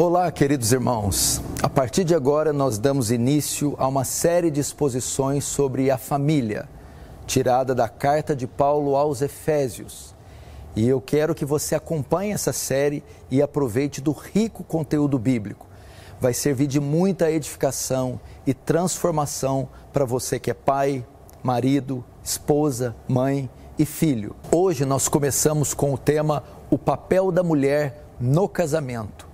Olá, queridos irmãos. A partir de agora, nós damos início a uma série de exposições sobre a família, tirada da carta de Paulo aos Efésios. E eu quero que você acompanhe essa série e aproveite do rico conteúdo bíblico. Vai servir de muita edificação e transformação para você que é pai, marido, esposa, mãe e filho. Hoje nós começamos com o tema O papel da mulher no casamento.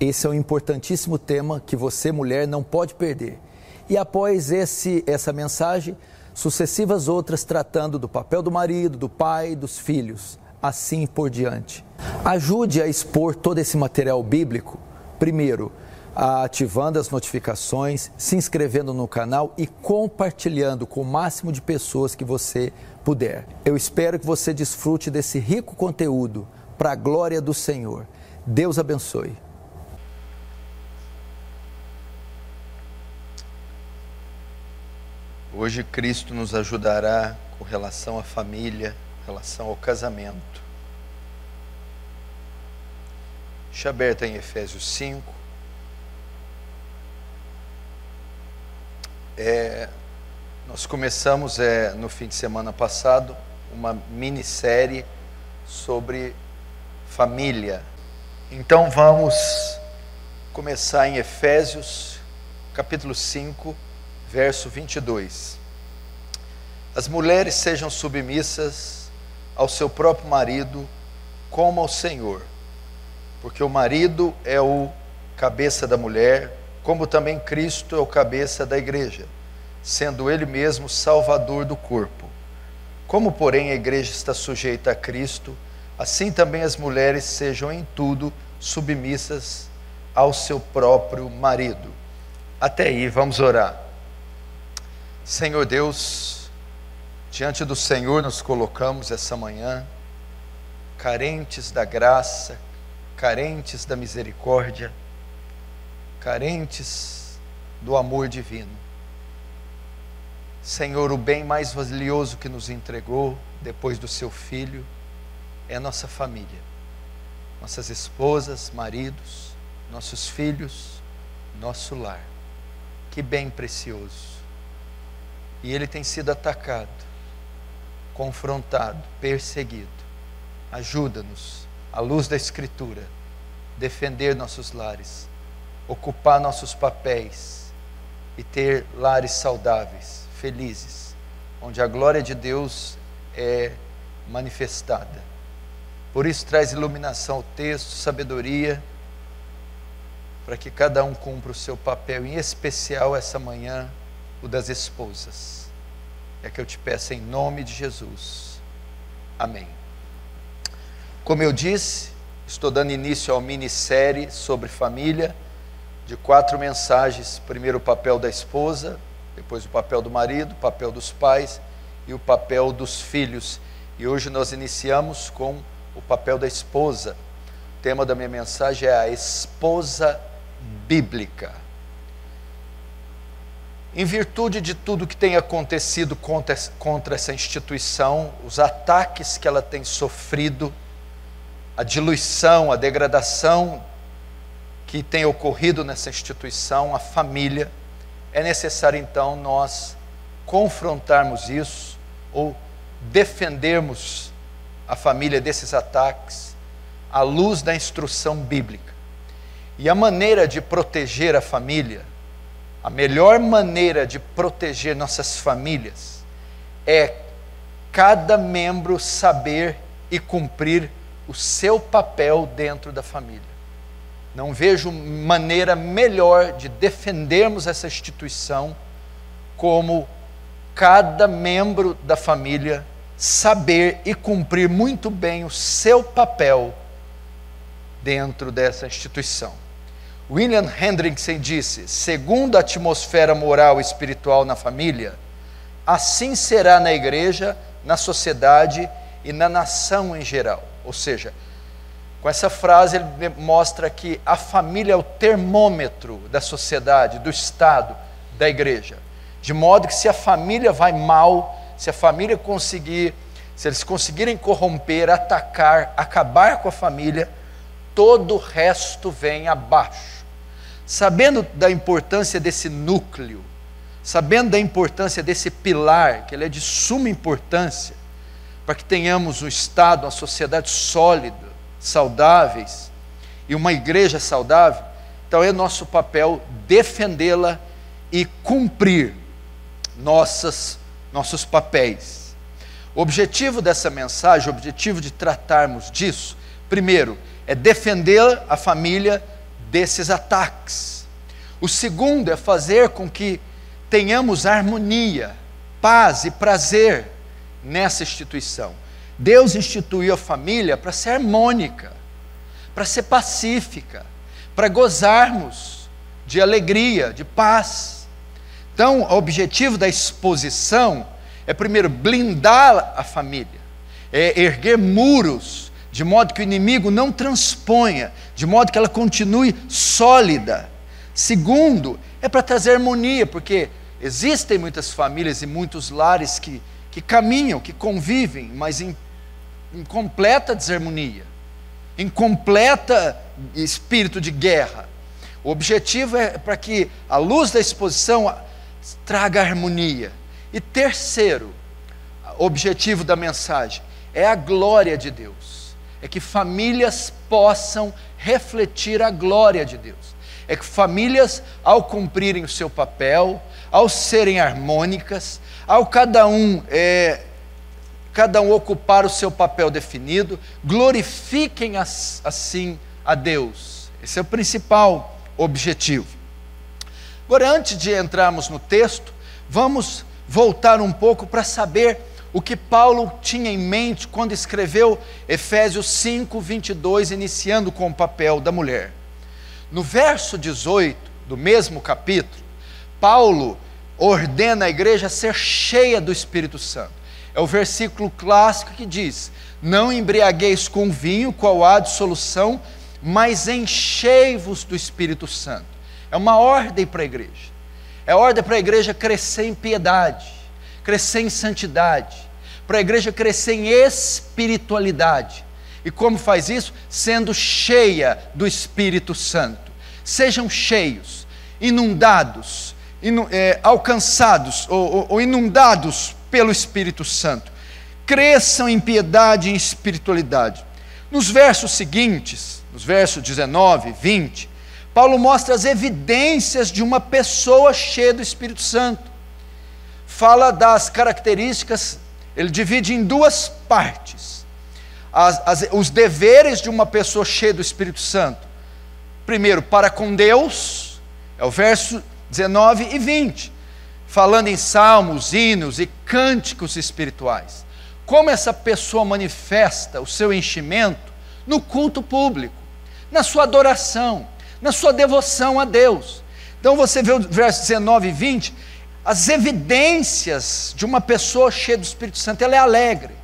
Esse é um importantíssimo tema que você, mulher, não pode perder. E após esse, essa mensagem, sucessivas outras tratando do papel do marido, do pai, dos filhos, assim por diante. Ajude a expor todo esse material bíblico, primeiro, ativando as notificações, se inscrevendo no canal e compartilhando com o máximo de pessoas que você puder. Eu espero que você desfrute desse rico conteúdo para a glória do Senhor. Deus abençoe. Hoje Cristo nos ajudará com relação à família, com relação ao casamento. Deixa aberta em Efésios 5. É, nós começamos é, no fim de semana passado uma minissérie sobre família. Então vamos começar em Efésios, capítulo 5 verso 22. As mulheres sejam submissas ao seu próprio marido, como ao Senhor, porque o marido é o cabeça da mulher, como também Cristo é o cabeça da igreja, sendo ele mesmo salvador do corpo. Como, porém, a igreja está sujeita a Cristo, assim também as mulheres sejam em tudo submissas ao seu próprio marido. Até aí, vamos orar. Senhor Deus, diante do Senhor nos colocamos essa manhã, carentes da graça, carentes da misericórdia, carentes do amor divino. Senhor, o bem mais valioso que nos entregou depois do seu filho é nossa família, nossas esposas, maridos, nossos filhos, nosso lar. Que bem precioso e ele tem sido atacado, confrontado, perseguido. Ajuda-nos, à luz da Escritura, defender nossos lares, ocupar nossos papéis e ter lares saudáveis, felizes, onde a glória de Deus é manifestada. Por isso, traz iluminação ao texto, sabedoria, para que cada um cumpra o seu papel, em especial essa manhã o das esposas. É que eu te peço em nome de Jesus. Amém. Como eu disse, estou dando início ao minissérie sobre família, de quatro mensagens: primeiro o papel da esposa, depois o papel do marido, o papel dos pais e o papel dos filhos. E hoje nós iniciamos com o papel da esposa. O tema da minha mensagem é a esposa bíblica. Em virtude de tudo que tem acontecido contra, contra essa instituição, os ataques que ela tem sofrido, a diluição, a degradação que tem ocorrido nessa instituição, a família, é necessário então nós confrontarmos isso ou defendermos a família desses ataques à luz da instrução bíblica. E a maneira de proteger a família a melhor maneira de proteger nossas famílias é cada membro saber e cumprir o seu papel dentro da família. Não vejo maneira melhor de defendermos essa instituição como cada membro da família saber e cumprir muito bem o seu papel dentro dessa instituição. William Hendrickson disse: segundo a atmosfera moral e espiritual na família, assim será na igreja, na sociedade e na nação em geral. Ou seja, com essa frase ele mostra que a família é o termômetro da sociedade, do Estado, da igreja. De modo que se a família vai mal, se a família conseguir, se eles conseguirem corromper, atacar, acabar com a família, todo o resto vem abaixo. Sabendo da importância desse núcleo, sabendo da importância desse pilar, que ele é de suma importância, para que tenhamos um Estado, uma sociedade sólida, saudáveis e uma igreja saudável, então é nosso papel defendê-la e cumprir nossas, nossos papéis. O objetivo dessa mensagem, o objetivo de tratarmos disso, primeiro, é defender a família desses ataques. O segundo é fazer com que tenhamos harmonia, paz e prazer nessa instituição. Deus instituiu a família para ser harmônica, para ser pacífica, para gozarmos de alegria, de paz. Então, o objetivo da exposição é, primeiro, blindar a família, é erguer muros, de modo que o inimigo não transponha, de modo que ela continue sólida. Segundo, é para trazer harmonia, porque existem muitas famílias e muitos lares que, que caminham, que convivem, mas em, em completa desarmonia, em completa espírito de guerra. O objetivo é para que a luz da exposição traga harmonia. E terceiro, objetivo da mensagem é a glória de Deus. É que famílias possam refletir a glória de Deus. É que famílias, ao cumprirem o seu papel, ao serem harmônicas, ao cada um é, cada um ocupar o seu papel definido, glorifiquem assim a Deus. Esse é o principal objetivo. Agora, antes de entrarmos no texto, vamos voltar um pouco para saber o que Paulo tinha em mente quando escreveu Efésios 5, 22, iniciando com o papel da mulher. No verso 18 do mesmo capítulo, Paulo ordena a igreja ser cheia do Espírito Santo. É o versículo clássico que diz: Não embriagueis com vinho, qual há dissolução, mas enchei-vos do Espírito Santo. É uma ordem para a igreja. É ordem para a igreja crescer em piedade, crescer em santidade, para a igreja crescer em espiritualidade. E como faz isso? Sendo cheia do Espírito Santo. Sejam cheios, inundados, inu, é, alcançados ou, ou, ou inundados pelo Espírito Santo. Cresçam em piedade e espiritualidade. Nos versos seguintes, nos versos 19 e 20, Paulo mostra as evidências de uma pessoa cheia do Espírito Santo. Fala das características, ele divide em duas partes. As, as, os deveres de uma pessoa cheia do Espírito Santo. Primeiro, para com Deus, é o verso 19 e 20, falando em salmos, hinos e cânticos espirituais. Como essa pessoa manifesta o seu enchimento no culto público, na sua adoração na sua devoção a Deus. Então você vê o verso 19 e 20, as evidências de uma pessoa cheia do Espírito Santo, ela é alegre,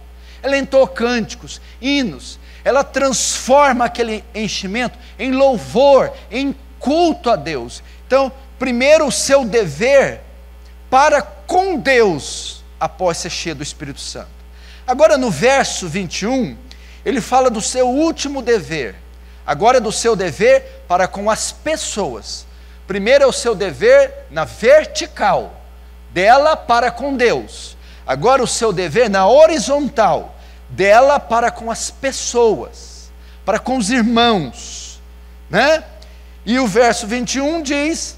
ela entoa cânticos, hinos, ela transforma aquele enchimento em louvor, em culto a Deus. Então, primeiro o seu dever para com Deus após ser cheio do Espírito Santo. Agora no verso 21, ele fala do seu último dever, Agora é do seu dever para com as pessoas. Primeiro é o seu dever na vertical, dela para com Deus. Agora o seu dever na horizontal, dela para com as pessoas, para com os irmãos, né? E o verso 21 diz: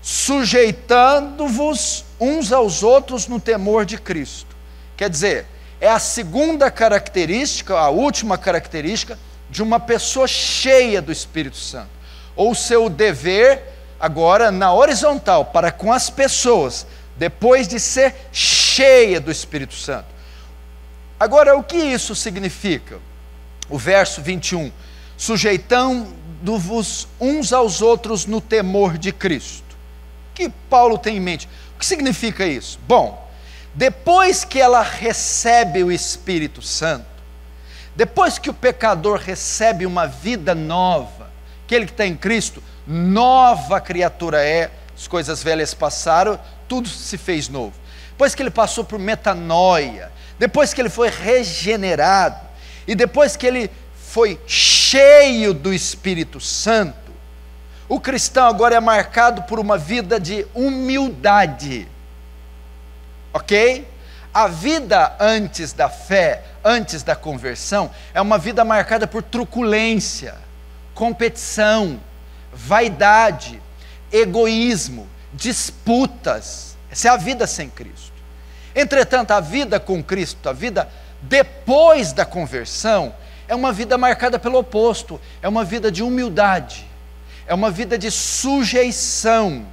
sujeitando-vos uns aos outros no temor de Cristo. Quer dizer, é a segunda característica, a última característica de uma pessoa cheia do Espírito Santo, ou seu dever agora na horizontal para com as pessoas, depois de ser cheia do Espírito Santo. Agora, o que isso significa? O verso 21, sujeitando-vos uns aos outros no temor de Cristo. O que Paulo tem em mente? O que significa isso? Bom, depois que ela recebe o Espírito Santo, depois que o pecador recebe uma vida nova, aquele que está em Cristo, nova criatura é, as coisas velhas passaram, tudo se fez novo. Depois que ele passou por metanoia, depois que ele foi regenerado, e depois que ele foi cheio do Espírito Santo, o cristão agora é marcado por uma vida de humildade. Ok? A vida antes da fé, antes da conversão, é uma vida marcada por truculência, competição, vaidade, egoísmo, disputas. Essa é a vida sem Cristo. Entretanto, a vida com Cristo, a vida depois da conversão, é uma vida marcada pelo oposto, é uma vida de humildade, é uma vida de sujeição.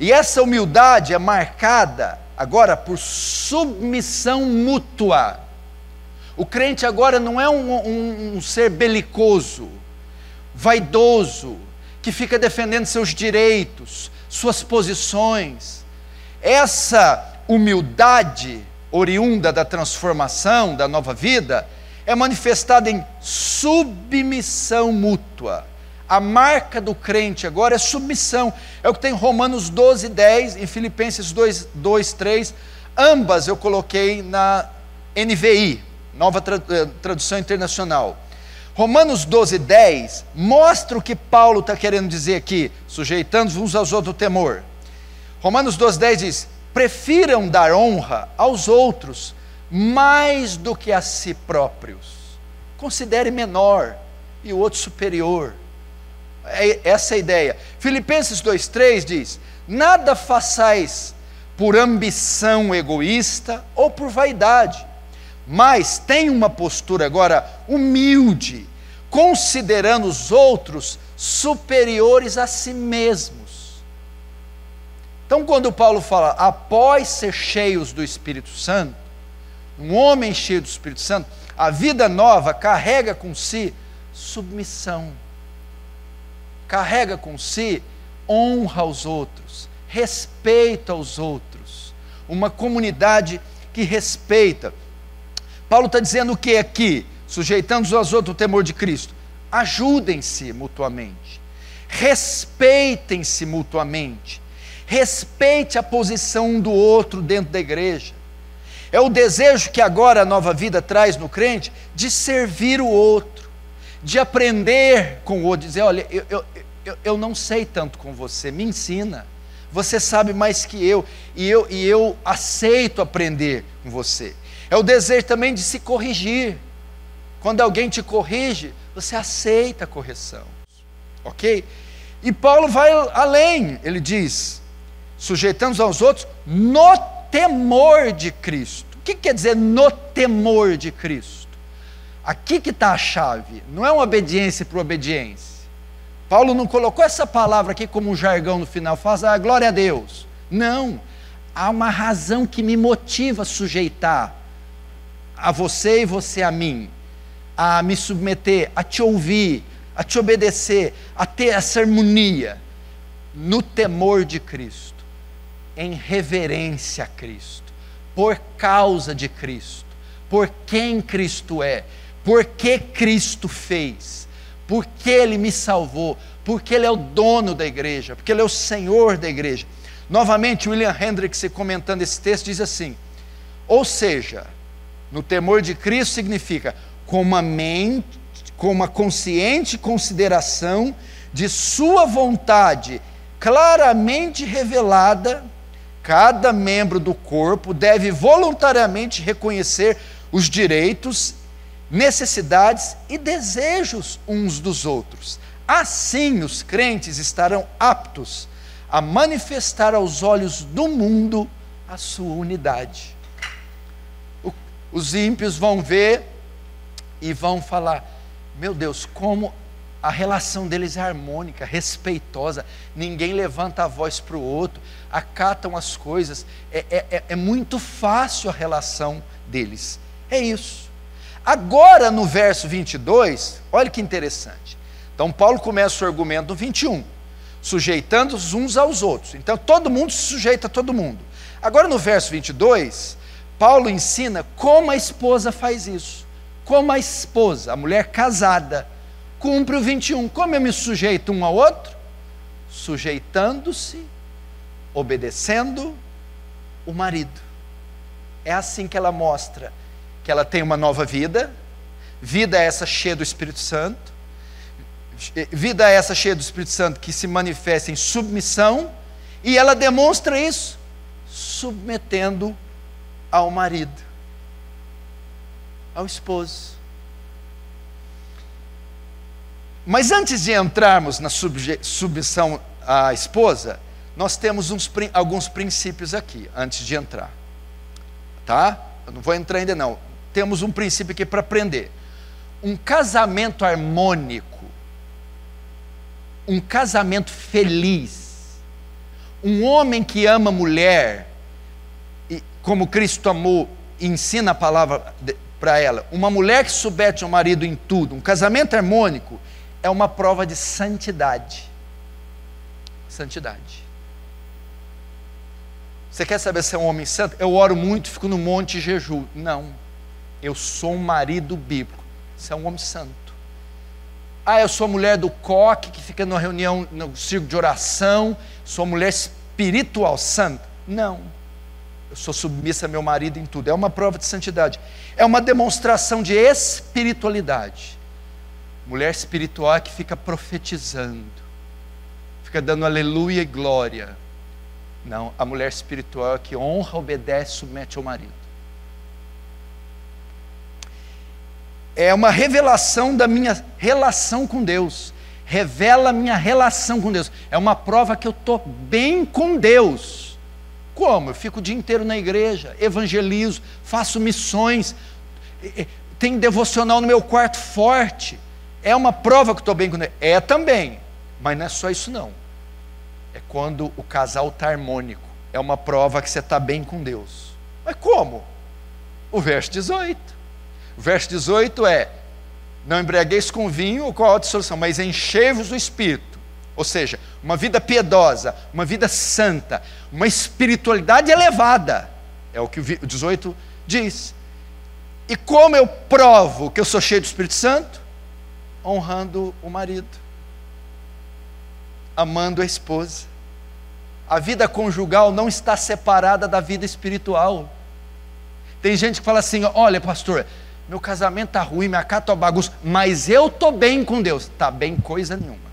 E essa humildade é marcada agora por submissão mútua. O crente agora não é um, um, um ser belicoso, vaidoso, que fica defendendo seus direitos, suas posições. Essa humildade oriunda da transformação, da nova vida, é manifestada em submissão mútua. A marca do crente agora é submissão. É o que tem em Romanos 12, 10, em Filipenses 2, 2 3. Ambas eu coloquei na NVI, Nova eh, Tradução Internacional. Romanos 12, 10 mostra o que Paulo está querendo dizer aqui, sujeitando uns aos outros o temor. Romanos 12, 10 diz: prefiram dar honra aos outros mais do que a si próprios. Considere menor e o outro superior. É essa a ideia. Filipenses 2,3 diz: Nada façais por ambição egoísta ou por vaidade, mas tenha uma postura agora humilde, considerando os outros superiores a si mesmos. Então, quando Paulo fala, após ser cheios do Espírito Santo, um homem cheio do Espírito Santo, a vida nova carrega com si submissão carrega com si honra aos outros, respeito aos outros, uma comunidade que respeita. Paulo está dizendo o que aqui? Sujeitando-os aos outros o temor de Cristo. Ajudem-se mutuamente, respeitem-se mutuamente, respeite a posição um do outro dentro da igreja. É o desejo que agora a nova vida traz no crente de servir o outro, de aprender com o outro, dizer: olha, eu, eu, eu, eu não sei tanto com você, me ensina. Você sabe mais que eu e, eu, e eu aceito aprender com você. É o desejo também de se corrigir. Quando alguém te corrige, você aceita a correção. Ok? E Paulo vai além, ele diz: sujeitando aos outros no temor de Cristo. O que quer dizer no temor de Cristo? Aqui que está a chave, não é uma obediência por obediência. Paulo não colocou essa palavra aqui como um jargão no final, faz a ah, glória a Deus. Não. Há uma razão que me motiva a sujeitar a você e você a mim, a me submeter, a te ouvir, a te obedecer, a ter essa harmonia no temor de Cristo, em reverência a Cristo, por causa de Cristo, por quem Cristo é, por que Cristo fez porque Ele me salvou, porque Ele é o dono da igreja, porque Ele é o Senhor da igreja. Novamente, William Hendricks, comentando esse texto, diz assim: ou seja, no temor de Cristo significa com uma mente, com uma consciente consideração de Sua vontade claramente revelada, cada membro do corpo deve voluntariamente reconhecer os direitos necessidades e desejos uns dos outros. Assim, os crentes estarão aptos a manifestar aos olhos do mundo a sua unidade. Os ímpios vão ver e vão falar: meu Deus, como a relação deles é harmônica, respeitosa, ninguém levanta a voz para o outro, acatam as coisas, é, é, é, é muito fácil a relação deles. É isso. Agora, no verso 22, olha que interessante. Então, Paulo começa o argumento no 21, sujeitando-os uns aos outros. Então, todo mundo se sujeita a todo mundo. Agora, no verso 22, Paulo ensina como a esposa faz isso. Como a esposa, a mulher casada, cumpre o 21. Como eu me sujeito um ao outro? Sujeitando-se, obedecendo o marido. É assim que ela mostra que ela tem uma nova vida, vida essa cheia do Espírito Santo, vida essa cheia do Espírito Santo que se manifesta em submissão, e ela demonstra isso submetendo ao marido, ao esposo. Mas antes de entrarmos na submissão à esposa, nós temos uns, alguns princípios aqui, antes de entrar. Tá? Eu não vou entrar ainda não. Temos um princípio aqui para aprender. Um casamento harmônico, um casamento feliz, um homem que ama mulher, como Cristo amou ensina a palavra para ela, uma mulher que submete ao marido em tudo, um casamento harmônico, é uma prova de santidade. Santidade. Você quer saber se é um homem santo? Eu oro muito, fico no monte e jejuo. Não. Eu sou um marido bíblico. Você é um homem santo. Ah, eu sou mulher do coque que fica na reunião, no círculo de oração. Sou mulher espiritual, santa. Não. Eu sou submissa a meu marido em tudo. É uma prova de santidade. É uma demonstração de espiritualidade. Mulher espiritual é que fica profetizando, fica dando aleluia e glória. Não, a mulher espiritual é que honra, obedece, submete ao marido. É uma revelação da minha relação com Deus. Revela a minha relação com Deus. É uma prova que eu estou bem com Deus. Como? Eu fico o dia inteiro na igreja, evangelizo, faço missões, tenho devocional no meu quarto forte é uma prova que estou bem com ele? É também, mas não é só isso não. É quando o casal está harmônico. É uma prova que você está bem com Deus. Mas como? O verso 18. O verso 18 é: Não embriagueis com vinho ou com a outra solução, mas enchei-vos do Espírito. Ou seja, uma vida piedosa, uma vida santa, uma espiritualidade elevada. É o que o 18 diz. E como eu provo que eu sou cheio do Espírito Santo? honrando o marido, amando a esposa. A vida conjugal não está separada da vida espiritual. Tem gente que fala assim: olha, pastor, meu casamento está ruim, minha casa está bagunça, mas eu estou bem com Deus. Está bem coisa nenhuma.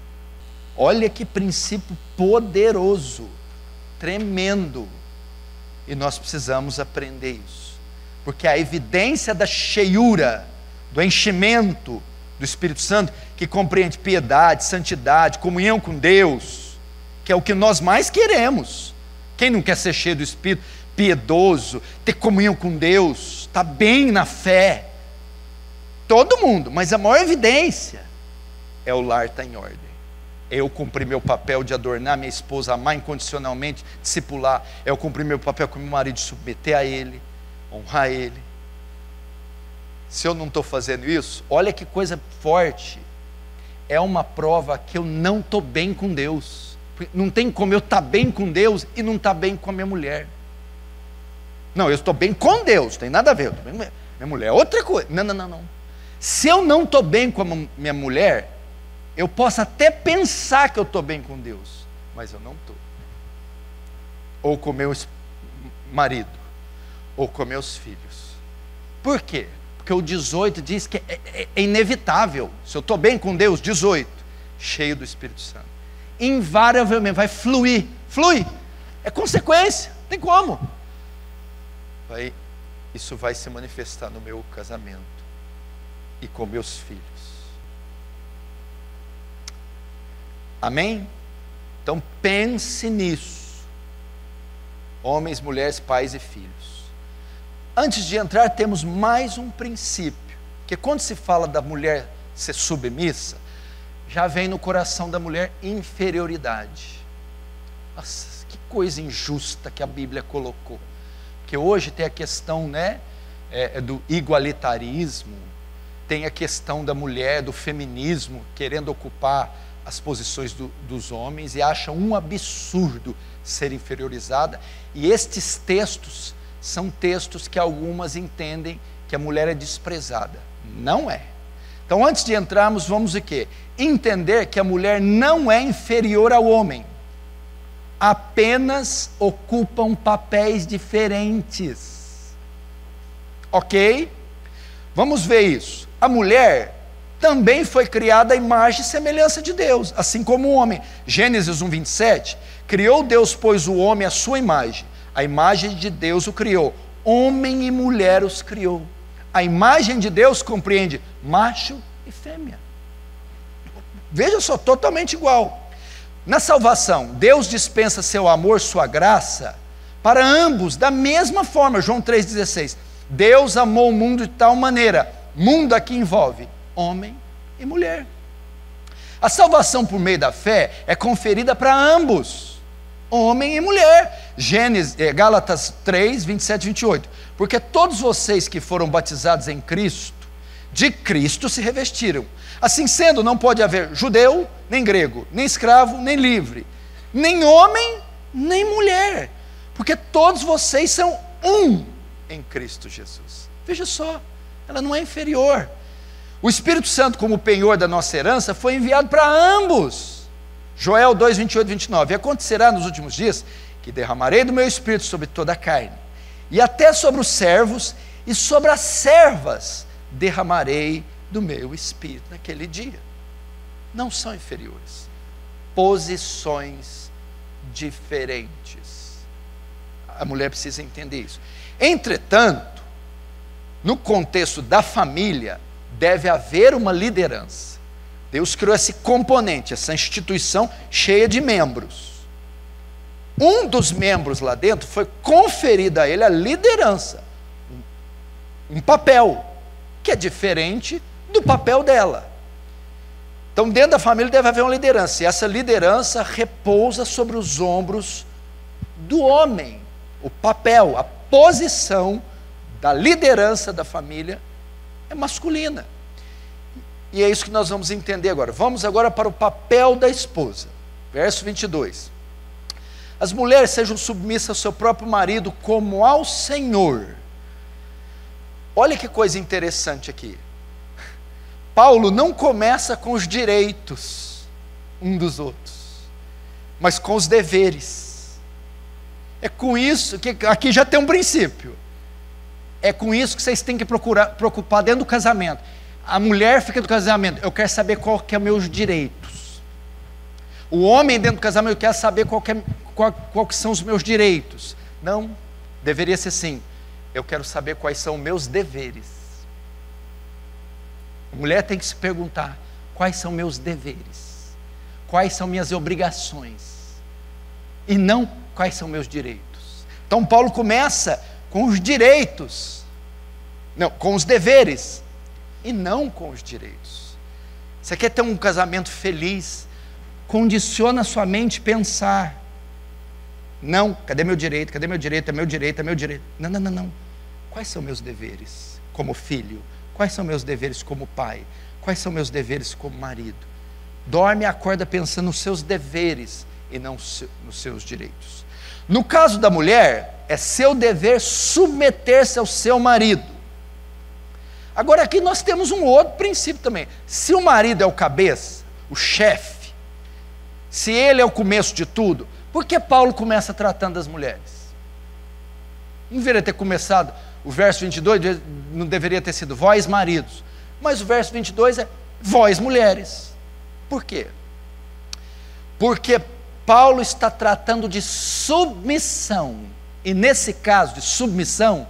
Olha que princípio poderoso, tremendo. E nós precisamos aprender isso. Porque a evidência da cheiura, do enchimento, do Espírito Santo, que compreende piedade, santidade, comunhão com Deus, que é o que nós mais queremos. Quem não quer ser cheio do Espírito, piedoso, ter comunhão com Deus, estar tá bem na fé? Todo mundo, mas a maior evidência é o lar estar tá em ordem. Eu cumprir meu papel de adornar minha esposa, amar incondicionalmente, discipular. Eu cumprir meu papel como marido, submeter a ele, honrar ele se eu não estou fazendo isso, olha que coisa forte. É uma prova que eu não estou bem com Deus. Não tem como eu estar tá bem com Deus e não estar tá bem com a minha mulher. Não, eu estou bem com Deus, tem nada a ver. Com minha mulher é outra coisa. Não, não, não, não. Se eu não estou bem com a minha mulher, eu posso até pensar que eu estou bem com Deus, mas eu não estou. Ou com meu marido, ou com meus filhos. Por quê? Porque o 18 diz que é, é, é inevitável. Se eu estou bem com Deus, 18, cheio do Espírito Santo. Invariavelmente vai fluir. Flui. É consequência. Tem como. Vai, isso vai se manifestar no meu casamento e com meus filhos. Amém? Então pense nisso. Homens, mulheres, pais e filhos. Antes de entrar, temos mais um princípio, que quando se fala da mulher ser submissa, já vem no coração da mulher inferioridade. Nossa, que coisa injusta que a Bíblia colocou. Porque hoje tem a questão né, é, é, do igualitarismo, tem a questão da mulher, do feminismo, querendo ocupar as posições do, dos homens e acham um absurdo ser inferiorizada. E estes textos são textos que algumas entendem que a mulher é desprezada. Não é. Então, antes de entrarmos, vamos o quê? Entender que a mulher não é inferior ao homem. Apenas ocupam papéis diferentes. Ok? Vamos ver isso. a mulher também foi criada à imagem e semelhança de Deus, assim como o homem. Gênesis 1, 27. Criou Deus, pois, o homem à sua imagem. A imagem de Deus o criou. Homem e mulher os criou. A imagem de Deus compreende macho e fêmea. Veja só, totalmente igual. Na salvação, Deus dispensa seu amor, sua graça, para ambos, da mesma forma. João 3,16. Deus amou o mundo de tal maneira. Mundo aqui envolve homem e mulher. A salvação por meio da fé é conferida para ambos, homem e mulher. Gênesis, eh, Gálatas 3, 27 e 28. Porque todos vocês que foram batizados em Cristo, de Cristo se revestiram. Assim sendo, não pode haver judeu, nem grego, nem escravo, nem livre, nem homem, nem mulher, porque todos vocês são um em Cristo Jesus. Veja só, ela não é inferior. O Espírito Santo, como penhor da nossa herança, foi enviado para ambos. Joel 2, 28 e 29. E acontecerá nos últimos dias que derramarei do meu espírito sobre toda a carne, e até sobre os servos e sobre as servas derramarei do meu espírito naquele dia. Não são inferiores, posições diferentes. A mulher precisa entender isso. Entretanto, no contexto da família, deve haver uma liderança. Deus criou esse componente, essa instituição cheia de membros. Um dos membros lá dentro foi conferida a ele a liderança, um papel, que é diferente do papel dela. Então, dentro da família deve haver uma liderança, e essa liderança repousa sobre os ombros do homem. O papel, a posição da liderança da família é masculina. E é isso que nós vamos entender agora. Vamos agora para o papel da esposa. Verso 22. As mulheres sejam submissas ao seu próprio marido como ao Senhor. Olha que coisa interessante aqui. Paulo não começa com os direitos um dos outros, mas com os deveres. É com isso que aqui já tem um princípio. É com isso que vocês têm que procurar, preocupar dentro do casamento. A mulher fica do casamento, eu quero saber qual que é meus direitos. O homem dentro do casamento quer saber qual que, é, qual, qual que são os meus direitos. Não, deveria ser assim. Eu quero saber quais são os meus deveres. A mulher tem que se perguntar: quais são meus deveres? Quais são minhas obrigações? E não quais são meus direitos. Então Paulo começa com os direitos, não, com os deveres, e não com os direitos. Você quer ter um casamento feliz? Condiciona sua mente pensar. Não, cadê meu direito? Cadê meu direito? É meu direito, é meu direito. Não, não, não, não. Quais são meus deveres como filho? Quais são meus deveres como pai? Quais são meus deveres como marido? Dorme e acorda pensando nos seus deveres e não nos seus direitos. No caso da mulher, é seu dever submeter-se ao seu marido. Agora aqui nós temos um outro princípio também. Se o marido é o cabeça, o chefe, se ele é o começo de tudo, por que Paulo começa tratando das mulheres? Não deveria ter começado, o verso 22 não deveria ter sido vós maridos, mas o verso 22 é vós mulheres. Por quê? Porque Paulo está tratando de submissão. E nesse caso de submissão,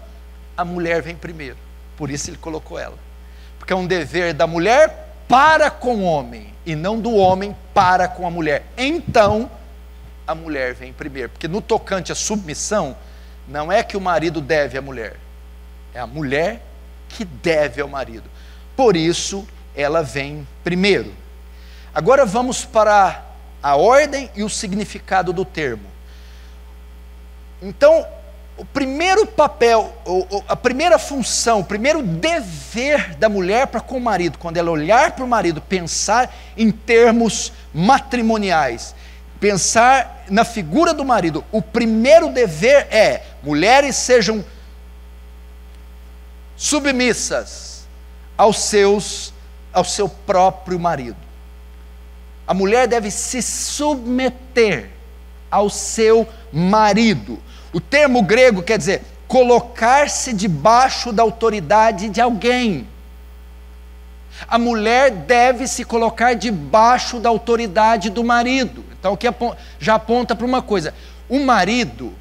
a mulher vem primeiro. Por isso ele colocou ela. Porque é um dever da mulher para com o homem e não do homem para com a mulher. Então, a mulher vem primeiro. Porque no tocante à submissão, não é que o marido deve à mulher, é a mulher que deve ao marido. Por isso, ela vem primeiro. Agora vamos para a ordem e o significado do termo. Então, o primeiro papel, a primeira função, o primeiro dever da mulher para com o marido, quando ela olhar para o marido, pensar em termos matrimoniais, pensar na figura do marido, o primeiro dever é: mulheres sejam submissas aos seus ao seu próprio marido a mulher deve se submeter ao seu marido. O termo grego quer dizer colocar-se debaixo da autoridade de alguém. A mulher deve se colocar debaixo da autoridade do marido. Então, o que já aponta para uma coisa: o marido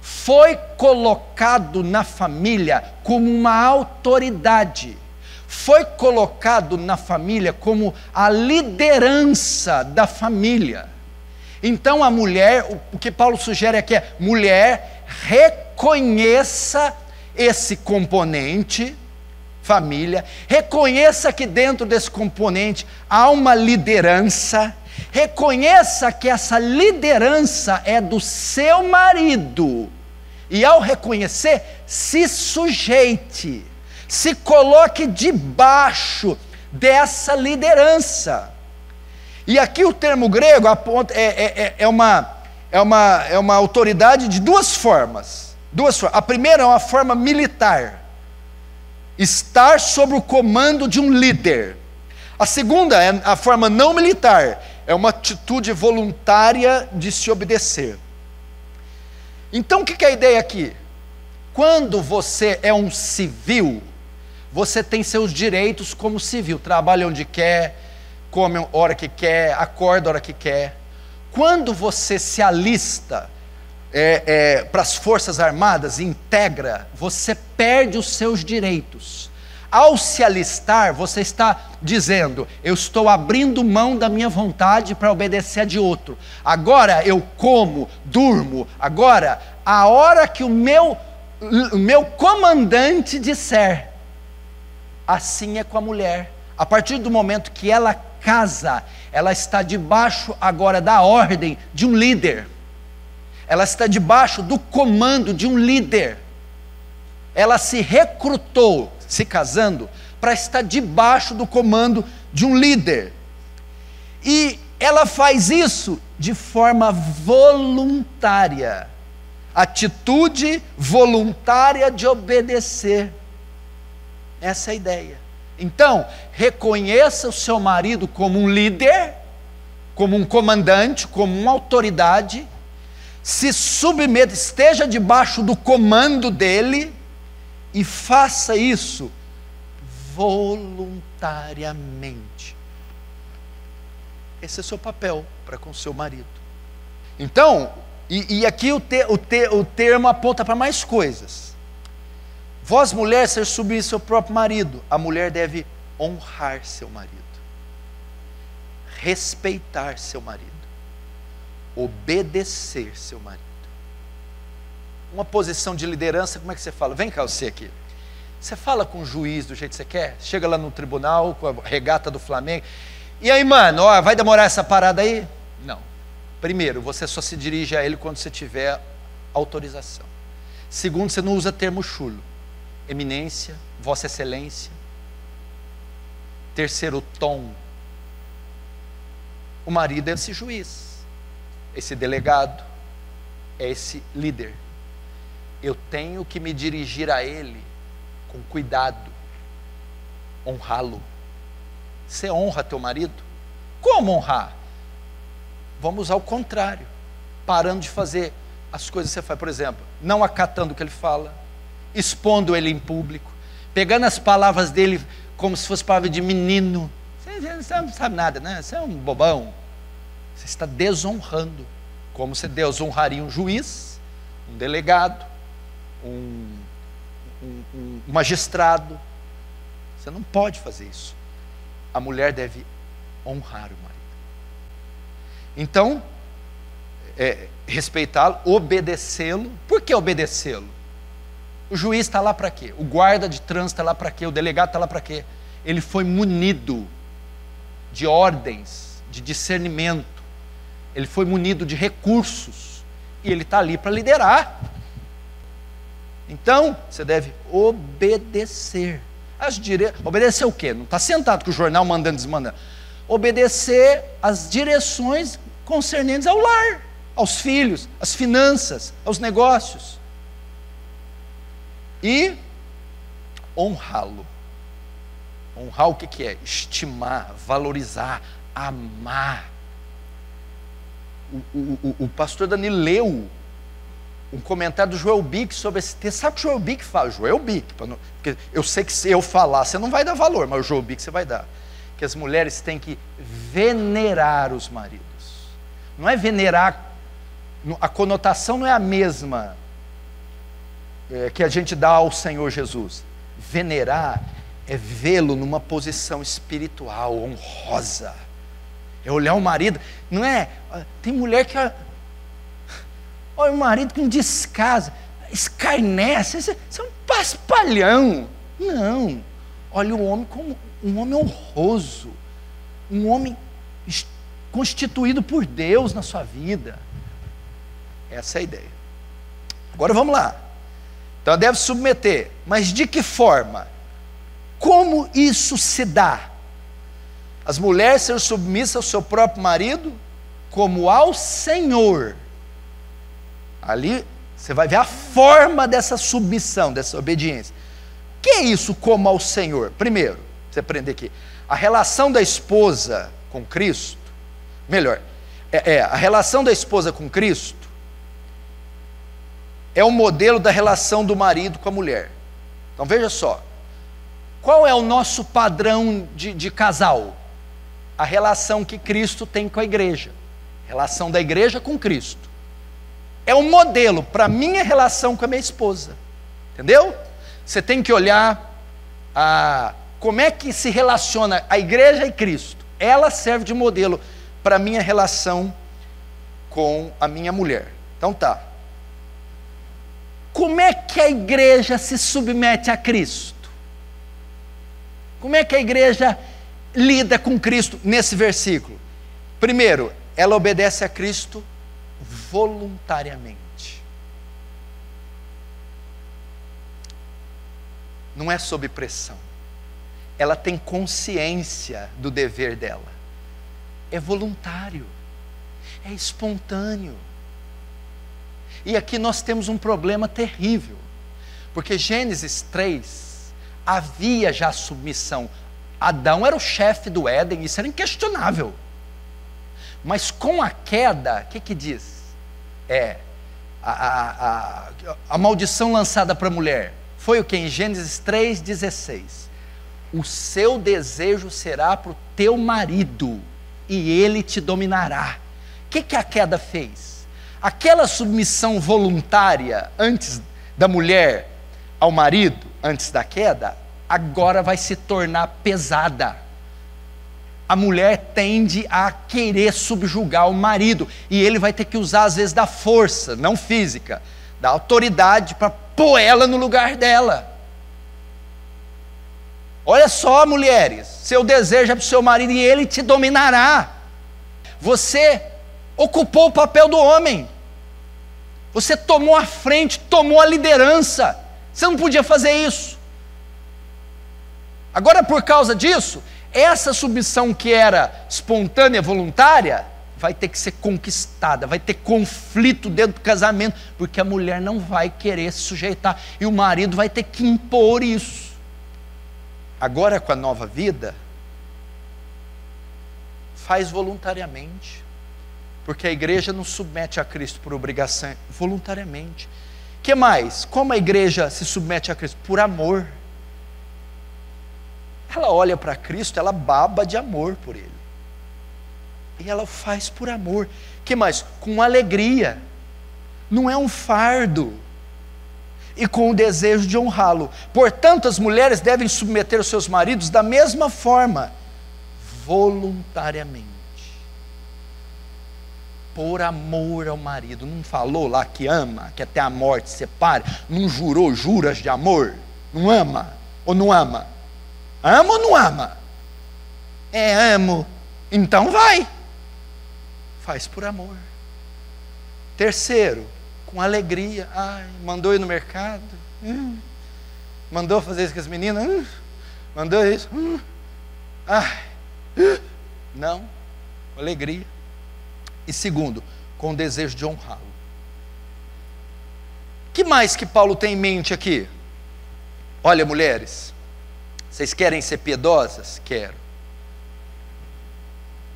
foi colocado na família como uma autoridade, foi colocado na família como a liderança da família. Então, a mulher, o que Paulo sugere aqui é: mulher, reconheça esse componente família, reconheça que dentro desse componente há uma liderança, reconheça que essa liderança é do seu marido, e ao reconhecer, se sujeite, se coloque debaixo dessa liderança. E aqui o termo grego aponta, é, é, é, é uma, é, uma, é uma autoridade de duas formas. Duas formas. A primeira é uma forma militar estar sob o comando de um líder. A segunda é a forma não militar, é uma atitude voluntária de se obedecer. Então, o que é a ideia aqui? Quando você é um civil, você tem seus direitos como civil, trabalha onde quer, come a hora que quer, acorda a hora que quer. Quando você se alista, é, é, para as Forças Armadas, integra, você perde os seus direitos. Ao se alistar, você está dizendo: eu estou abrindo mão da minha vontade para obedecer a de outro. Agora eu como, durmo. Agora, a hora que o meu, o meu comandante disser, assim é com a mulher. A partir do momento que ela casa, ela está debaixo agora da ordem de um líder ela está debaixo do comando de um líder. Ela se recrutou, se casando, para estar debaixo do comando de um líder. E ela faz isso de forma voluntária. Atitude voluntária de obedecer. Essa é a ideia. Então, reconheça o seu marido como um líder, como um comandante, como uma autoridade, se submeta, esteja debaixo do comando dele e faça isso voluntariamente. Esse é o seu papel para com seu marido. Então, e, e aqui o, te, o, te, o termo aponta para mais coisas. Vós, mulher, ser submissa ao próprio marido. A mulher deve honrar seu marido, respeitar seu marido obedecer seu marido. Uma posição de liderança, como é que você fala? Vem cá você aqui. Você fala com o juiz do jeito que você quer? Chega lá no tribunal com a regata do Flamengo. E aí, mano, ó, vai demorar essa parada aí? Não. Primeiro, você só se dirige a ele quando você tiver autorização. Segundo, você não usa termo chulo. Eminência, Vossa Excelência. Terceiro, tom. O marido é esse juiz esse delegado, é esse líder. Eu tenho que me dirigir a ele com cuidado, honrá-lo. Você honra teu marido? Como honrar? Vamos ao contrário, parando de fazer as coisas que você faz, por exemplo, não acatando o que ele fala, expondo ele em público, pegando as palavras dele como se fosse palavra de menino. Você não sabe nada, né? Você é um bobão. Você está desonrando. Como se Deus honraria um juiz, um delegado, um, um, um magistrado. Você não pode fazer isso. A mulher deve honrar o marido. Então, é, respeitá-lo, obedecê-lo. Por que obedecê-lo? O juiz está lá para quê? O guarda de trânsito está lá para quê? O delegado está lá para quê? Ele foi munido de ordens, de discernimento ele foi munido de recursos e ele está ali para liderar. Então, você deve obedecer. As dire... Obedecer o quê? Não está sentado com o jornal mandando desmandando. Obedecer as direções concernentes ao lar, aos filhos, às finanças, aos negócios. E honrá-lo. Honrar o que, que é? Estimar, valorizar, amar o, o, o pastor Dani leu um comentário do Joel Bick sobre esse texto. Sabe o que o Joel Bick fala? Joel Bick, não, porque eu sei que se eu falar, você não vai dar valor, mas o Joel Bick você vai dar. Que as mulheres têm que venerar os maridos. Não é venerar, a conotação não é a mesma é, que a gente dá ao Senhor Jesus. Venerar é vê-lo numa posição espiritual, honrosa. É olhar o marido. Não é. Tem mulher que Olha o marido com descaso, escarnece, você é um paspalhão. Não. Olha o homem como um homem honroso, um homem constituído por Deus na sua vida. Essa é a ideia. Agora vamos lá. Então deve submeter, mas de que forma? Como isso se dá? As mulheres ser submissas ao seu próprio marido, como ao Senhor Ali você vai ver a forma dessa submissão, dessa obediência. O que é isso como ao Senhor? Primeiro, você aprender aqui, a relação da esposa com Cristo, melhor, é, é a relação da esposa com Cristo é o modelo da relação do marido com a mulher. Então veja só, qual é o nosso padrão de, de casal? A relação que Cristo tem com a igreja, relação da igreja com Cristo é um modelo para a minha relação com a minha esposa. Entendeu? Você tem que olhar a, como é que se relaciona a igreja e Cristo. Ela serve de modelo para a minha relação com a minha mulher. Então tá. Como é que a igreja se submete a Cristo? Como é que a igreja lida com Cristo nesse versículo? Primeiro, ela obedece a Cristo voluntariamente. Não é sob pressão. Ela tem consciência do dever dela. É voluntário. É espontâneo. E aqui nós temos um problema terrível. Porque Gênesis 3 havia já submissão. Adão era o chefe do Éden, isso era inquestionável. Mas com a queda, o que, que diz? É, a, a, a, a maldição lançada para a mulher foi o que? Em Gênesis 3,16. O seu desejo será para o teu marido, e ele te dominará. O que, que a queda fez? Aquela submissão voluntária antes da mulher ao marido, antes da queda, agora vai se tornar pesada a mulher tende a querer subjugar o marido e ele vai ter que usar às vezes da força, não física, da autoridade para pôr ela no lugar dela. Olha só, mulheres, seu desejo é para o seu marido e ele te dominará. Você ocupou o papel do homem. Você tomou a frente, tomou a liderança. Você não podia fazer isso. Agora, por causa disso, essa submissão que era espontânea, voluntária, vai ter que ser conquistada, vai ter conflito dentro do casamento, porque a mulher não vai querer se sujeitar e o marido vai ter que impor isso. Agora com a nova vida, faz voluntariamente, porque a igreja não submete a Cristo por obrigação, voluntariamente. Que mais? Como a igreja se submete a Cristo? Por amor. Ela olha para Cristo, ela baba de amor por Ele. E ela faz por amor. Que mais? Com alegria. Não é um fardo. E com o desejo de honrá-lo. Portanto, as mulheres devem submeter os seus maridos da mesma forma, voluntariamente. Por amor ao marido. Não falou lá que ama, que até a morte separe. Não jurou juras de amor? Não ama? Ou não ama? Ama ou não ama? É, amo. Então vai. Faz por amor. Terceiro, com alegria. Ai, mandou ir no mercado. Hum. Mandou fazer isso com as meninas. Hum. Mandou isso. Hum. Ai. Não. Com alegria. E segundo, com o desejo de honrá-lo. que mais que Paulo tem em mente aqui? Olha, mulheres, vocês querem ser piedosas? Quero.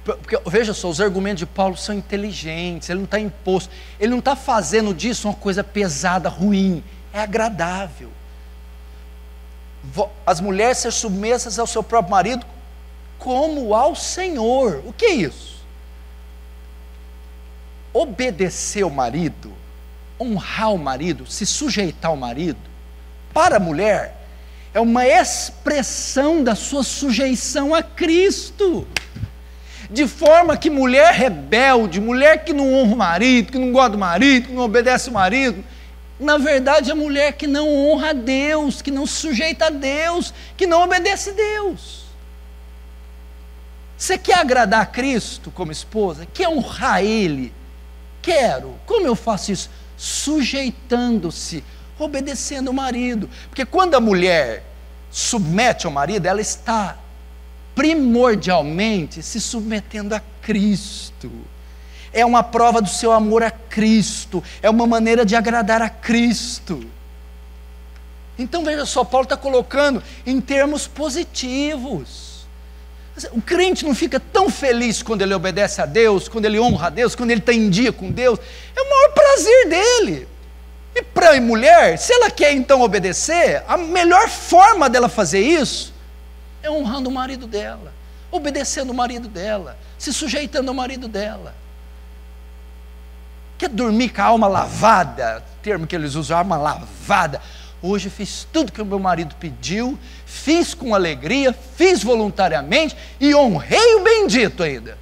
Porque, veja só, os argumentos de Paulo são inteligentes, ele não está imposto, ele não está fazendo disso uma coisa pesada, ruim, é agradável. As mulheres ser submissas ao seu próprio marido como ao Senhor. O que é isso? Obedecer o marido, honrar o marido, se sujeitar ao marido, para a mulher, é uma expressão da sua sujeição a Cristo. De forma que mulher rebelde, mulher que não honra o marido, que não gosta do marido, que não obedece o marido, na verdade é mulher que não honra a Deus, que não se sujeita a Deus, que não obedece a Deus. Você quer agradar a Cristo como esposa? Quer honrar Ele? Quero. Como eu faço isso? Sujeitando-se, obedecendo o marido. Porque quando a mulher submete ao marido, ela está primordialmente se submetendo a Cristo. É uma prova do seu amor a Cristo, é uma maneira de agradar a Cristo. Então veja só, Paulo está colocando em termos positivos. O crente não fica tão feliz quando ele obedece a Deus, quando ele honra a Deus, quando ele está em dia com Deus. É o maior prazer dele. E para a mulher, se ela quer então obedecer, a melhor forma dela fazer isso é honrando o marido dela, obedecendo o marido dela, se sujeitando ao marido dela. Quer dormir com a alma lavada? Termo que eles usam, alma lavada. Hoje fiz tudo que o meu marido pediu, fiz com alegria, fiz voluntariamente e honrei o bendito ainda.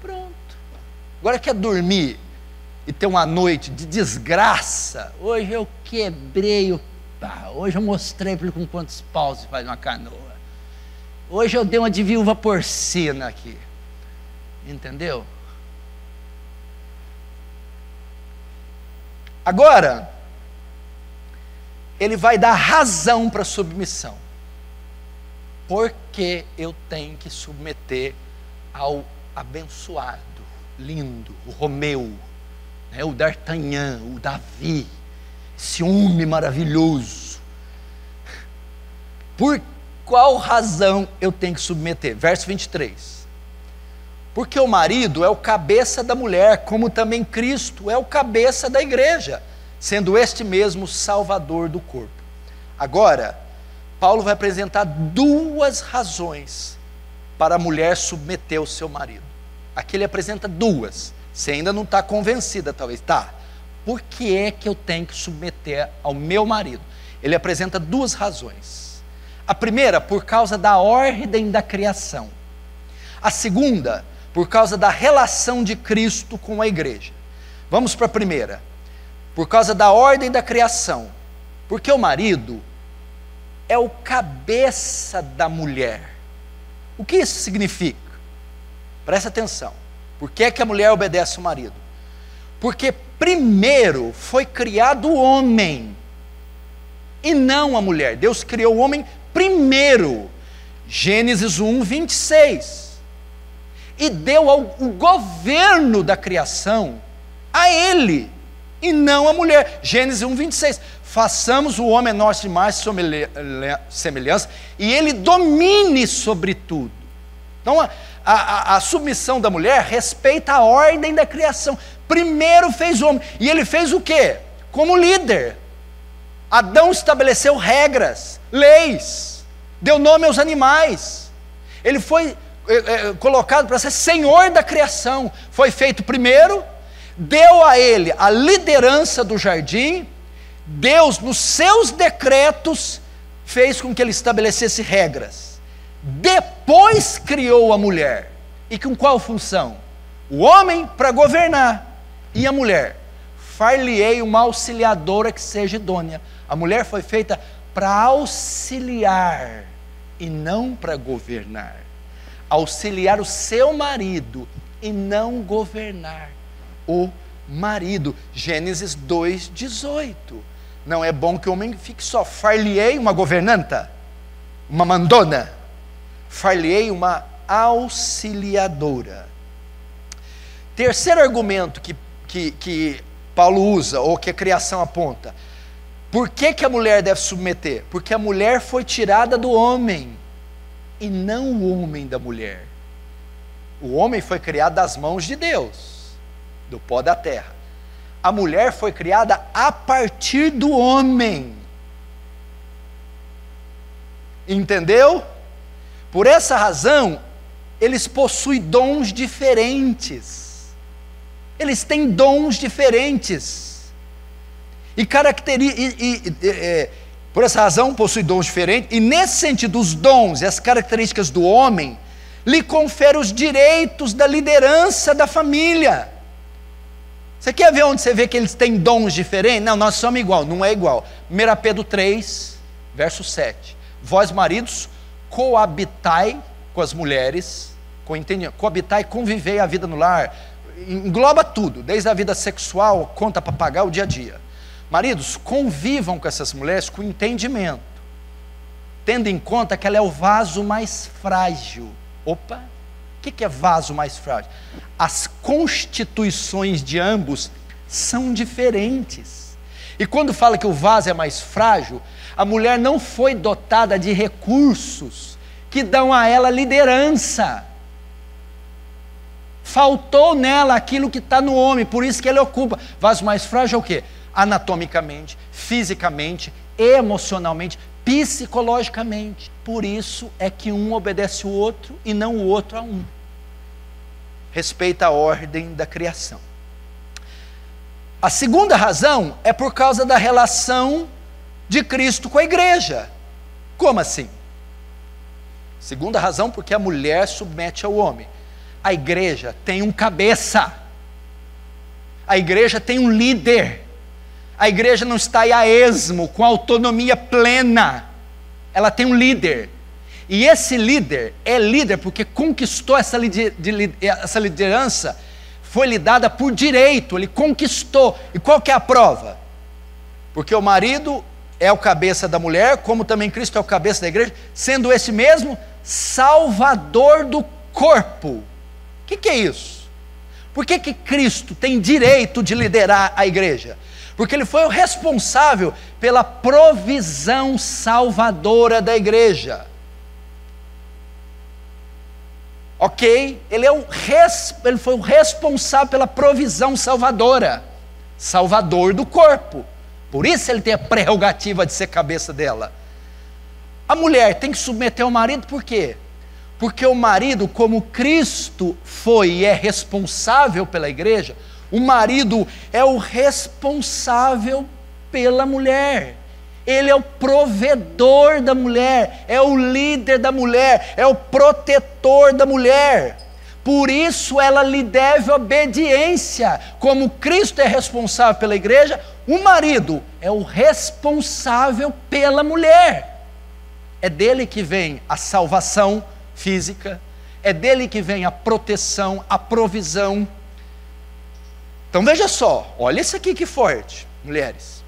Pronto. Agora quer dormir e ter uma noite de desgraça? Hoje eu quebrei o pau. Hoje eu mostrei para ele com quantos paus faz uma canoa. Hoje eu dei uma de viúva porcina aqui. Entendeu? Agora, ele vai dar razão para a submissão. Porque eu tenho que submeter ao abençoado, lindo, o Romeu, né, o D'Artagnan, o Davi, esse homem maravilhoso. Por qual razão eu tenho que submeter? Verso 23. Porque o marido é o cabeça da mulher, como também Cristo é o cabeça da igreja, sendo este mesmo salvador do corpo. Agora, Paulo vai apresentar duas razões para a mulher submeter o seu marido. Aqui ele apresenta duas. Você ainda não está convencida, talvez. Tá. Por que é que eu tenho que submeter ao meu marido? Ele apresenta duas razões. A primeira, por causa da ordem da criação. A segunda, por causa da relação de Cristo com a igreja. Vamos para a primeira. Por causa da ordem da criação. Porque o marido é o cabeça da mulher. O que isso significa? Presta atenção. Por que, é que a mulher obedece o marido? Porque primeiro foi criado o homem e não a mulher. Deus criou o homem primeiro. Gênesis 1, 26 e deu ao, o governo da criação a ele e não a mulher. Gênesis 1, 26. Façamos o homem nosso de mais semelhança e ele domine sobre tudo. Então, a, a, a, submissão da mulher respeita a ordem da criação. Primeiro fez o homem, e ele fez o quê? Como líder. Adão estabeleceu regras, leis, deu nome aos animais. Ele foi é, é, colocado para ser senhor da criação. Foi feito primeiro, deu a ele a liderança do jardim. Deus, nos seus decretos, fez com que ele estabelecesse regras. Depois criou a mulher. E com qual função? O homem para governar e a mulher. Far-lhe-ei uma auxiliadora que seja idônea. A mulher foi feita para auxiliar e não para governar auxiliar o seu marido e não governar o marido. Gênesis 2:18. Não é bom que o homem fique só. Far-lhe-ei uma governanta, uma mandona. Far-lhe-ei uma auxiliadora. Terceiro argumento que, que, que Paulo usa, ou que a criação aponta. Por que, que a mulher deve submeter? Porque a mulher foi tirada do homem e não o homem da mulher. O homem foi criado das mãos de Deus, do pó da terra. A mulher foi criada a partir do homem. Entendeu? Por essa razão, eles possuem dons diferentes. Eles têm dons diferentes. E características. É, por essa razão, possuem dons diferentes. E nesse sentido, os dons e as características do homem lhe conferem os direitos da liderança da família. Você quer ver onde você vê que eles têm dons diferentes? Não, nós somos igual, não é igual. 1 Pedro 3, verso 7. Vós, maridos, coabitai com as mulheres, coabitar e conviver a vida no lar, engloba tudo, desde a vida sexual, conta para pagar o dia a dia. Maridos, convivam com essas mulheres com entendimento, tendo em conta que ela é o vaso mais frágil. Opa, o que é vaso mais frágil? As constituições de ambos são diferentes. E quando fala que o vaso é mais frágil, a mulher não foi dotada de recursos que dão a ela liderança. Faltou nela aquilo que está no homem, por isso que ele ocupa. Vaso mais frágil é o quê? Anatomicamente, fisicamente, emocionalmente, psicologicamente. Por isso é que um obedece o outro e não o outro a um. Respeita a ordem da criação. A segunda razão é por causa da relação de Cristo com a igreja. Como assim? Segunda razão, porque a mulher submete ao homem. A igreja tem um cabeça. A igreja tem um líder. A igreja não está a esmo, com autonomia plena. Ela tem um líder. E esse líder é líder porque conquistou essa, liderança, foi lhe dada por direito, ele conquistou. E qual que é a prova? Porque o marido é o cabeça da mulher, como também Cristo é o cabeça da igreja, sendo esse mesmo salvador do corpo. O que, que, é isso? Por que, que Cristo tem direito de liderar a igreja? Porque ele foi o responsável pela provisão salvadora da igreja. Ok? Ele, é o res, ele foi o responsável pela provisão salvadora, salvador do corpo. Por isso ele tem a prerrogativa de ser cabeça dela. A mulher tem que submeter ao marido por quê? Porque o marido, como Cristo foi e é responsável pela igreja, o marido é o responsável pela mulher. Ele é o provedor da mulher, é o líder da mulher, é o protetor da mulher. Por isso ela lhe deve obediência. Como Cristo é responsável pela igreja, o marido é o responsável pela mulher. É dele que vem a salvação física, é dele que vem a proteção, a provisão. Então veja só, olha isso aqui que forte, mulheres.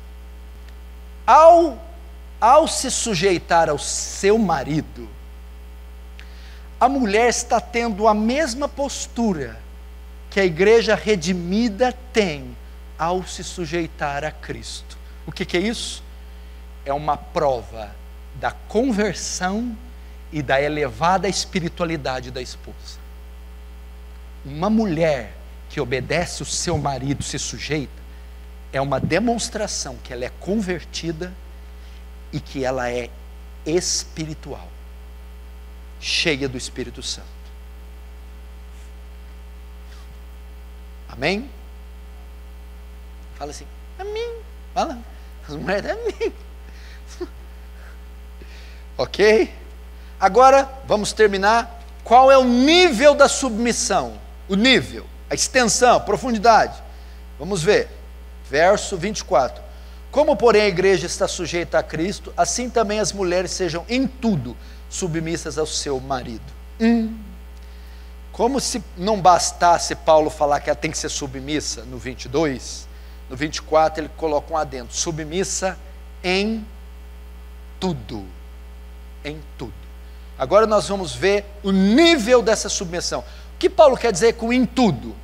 Ao, ao se sujeitar ao seu marido, a mulher está tendo a mesma postura que a igreja redimida tem ao se sujeitar a Cristo. O que, que é isso? É uma prova da conversão e da elevada espiritualidade da esposa. Uma mulher que obedece o seu marido, se sujeita, é uma demonstração que ela é convertida e que ela é espiritual, cheia do Espírito Santo. Amém? Fala assim, amém. Fala, as mulheres, amém. Ok? Agora, vamos terminar. Qual é o nível da submissão? O nível, a extensão, profundidade. Vamos ver. Verso 24. Como, porém, a igreja está sujeita a Cristo, assim também as mulheres sejam em tudo submissas ao seu marido. Hum. Como se não bastasse Paulo falar que ela tem que ser submissa no 22, no 24 ele coloca um adendo: submissa em tudo em tudo. Agora nós vamos ver o nível dessa submissão. O que Paulo quer dizer com em tudo?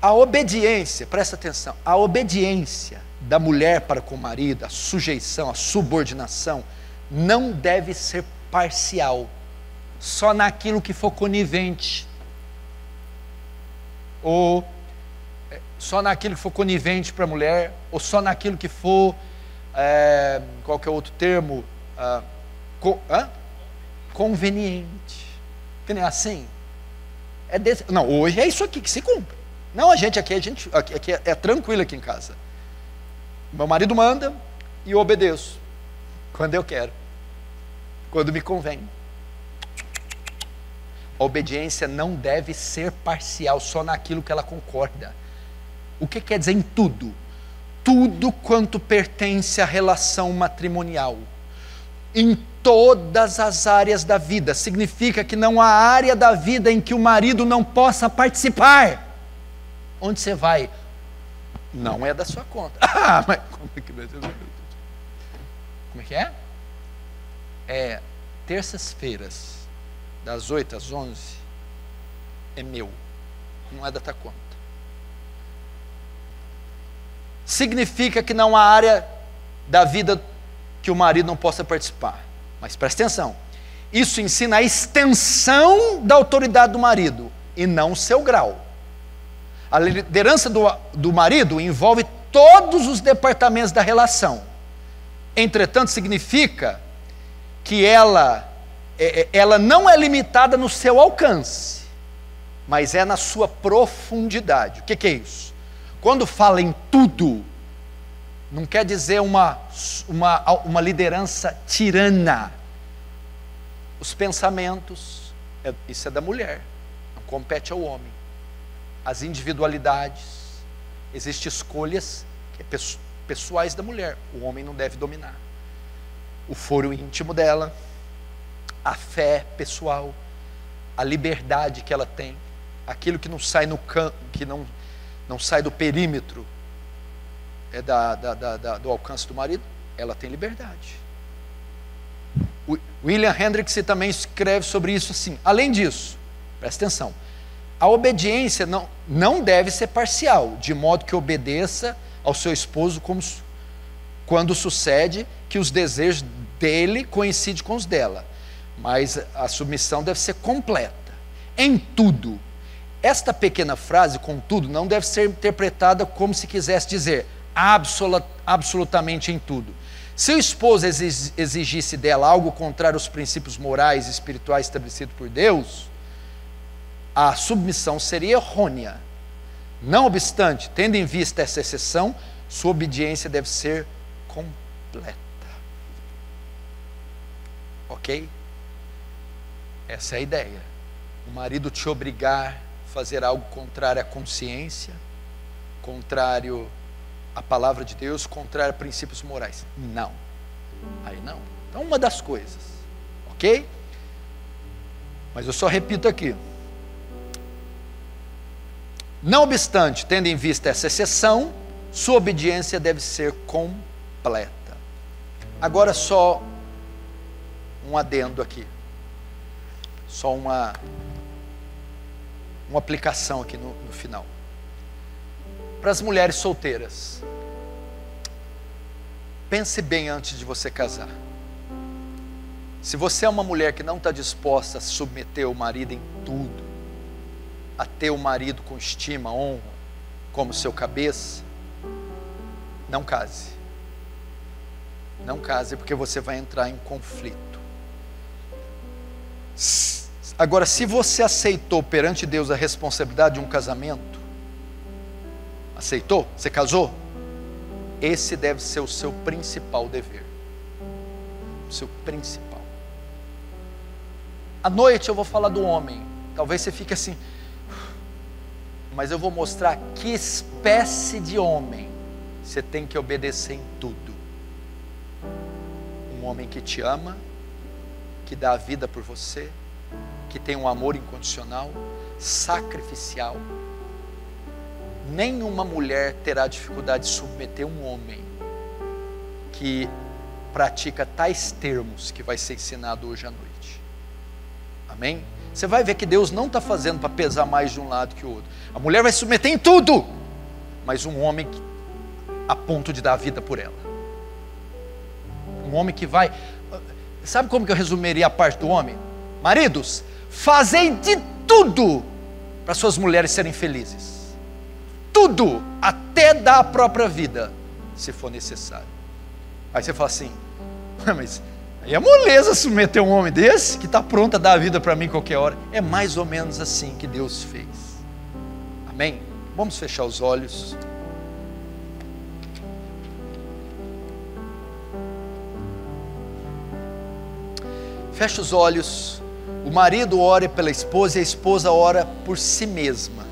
A obediência, presta atenção, a obediência da mulher para com o marido, a sujeição, a subordinação, não deve ser parcial, só naquilo que for conivente. ou é, só naquilo que for conivente para a mulher, ou só naquilo que for, é, qual é outro termo? Ah, co, conveniente. Nem assim. É desse, não, hoje é isso aqui que se cumpre. Não, a gente aqui, a gente aqui, é, é tranquilo aqui em casa. Meu marido manda e eu obedeço. Quando eu quero. Quando me convém. A obediência não deve ser parcial só naquilo que ela concorda. O que quer dizer em tudo? Tudo quanto pertence à relação matrimonial. Em todas as áreas da vida. Significa que não há área da vida em que o marido não possa participar. Onde você vai? Não é da sua conta. Ah, mas como é que vai ser? Como é que é? É terças-feiras das 8 às 11, é meu, não é da tua conta. Significa que não há área da vida que o marido não possa participar. Mas presta atenção, isso ensina a extensão da autoridade do marido e não o seu grau. A liderança do, do marido envolve todos os departamentos da relação. Entretanto, significa que ela é, é, ela não é limitada no seu alcance, mas é na sua profundidade. O que, que é isso? Quando fala em tudo, não quer dizer uma, uma, uma liderança tirana. Os pensamentos, é, isso é da mulher, não compete ao homem. As individualidades, existem escolhas é pessoais da mulher, o homem não deve dominar. O foro íntimo dela, a fé pessoal, a liberdade que ela tem, aquilo que não sai no can, que não, não sai do perímetro é da, da, da, do alcance do marido, ela tem liberdade. William Hendricks também escreve sobre isso assim. Além disso, presta atenção, a obediência não, não deve ser parcial, de modo que obedeça ao seu esposo como quando sucede que os desejos dele coincidem com os dela mas a submissão deve ser completa, em tudo. Esta pequena frase, contudo, não deve ser interpretada como se quisesse dizer absolut, absolutamente em tudo. Se o esposo exigisse dela algo contrário aos princípios morais e espirituais estabelecidos por Deus, a submissão seria errônea. Não obstante, tendo em vista essa exceção, sua obediência deve ser completa. Ok? Essa é a ideia. O marido te obrigar a fazer algo contrário à consciência, contrário à palavra de Deus, contrário a princípios morais. Não. Aí não. Então, uma das coisas. Ok? Mas eu só repito aqui. Não obstante, tendo em vista essa exceção, sua obediência deve ser completa. Agora, só um adendo aqui só uma, uma aplicação aqui no, no final. Para as mulheres solteiras, pense bem antes de você casar. Se você é uma mulher que não está disposta a submeter o marido em tudo, a ter o marido com estima, honra, como seu cabeça, não case. Não case, porque você vai entrar em conflito. Agora, se você aceitou perante Deus a responsabilidade de um casamento, aceitou? Você casou? Esse deve ser o seu principal dever. O seu principal. À noite eu vou falar do homem. Talvez você fique assim, mas eu vou mostrar que espécie de homem você tem que obedecer em tudo. Um homem que te ama, que dá a vida por você, que tem um amor incondicional, sacrificial. Nenhuma mulher terá dificuldade de submeter um homem que pratica tais termos que vai ser ensinado hoje à noite. Amém? Você vai ver que Deus não está fazendo para pesar mais de um lado que o outro. A mulher vai submeter em tudo, mas um homem a ponto de dar a vida por ela. Um homem que vai. Sabe como que eu resumiria a parte do homem? Maridos, fazei de tudo para suas mulheres serem felizes. Tudo, até dar a própria vida, se for necessário. Aí você fala assim, mas aí é moleza submeter um homem desse que está pronto a dar a vida para mim qualquer hora. É mais ou menos assim que Deus fez. Amém? Vamos fechar os olhos. Feche os olhos. O marido ora pela esposa e a esposa ora por si mesma.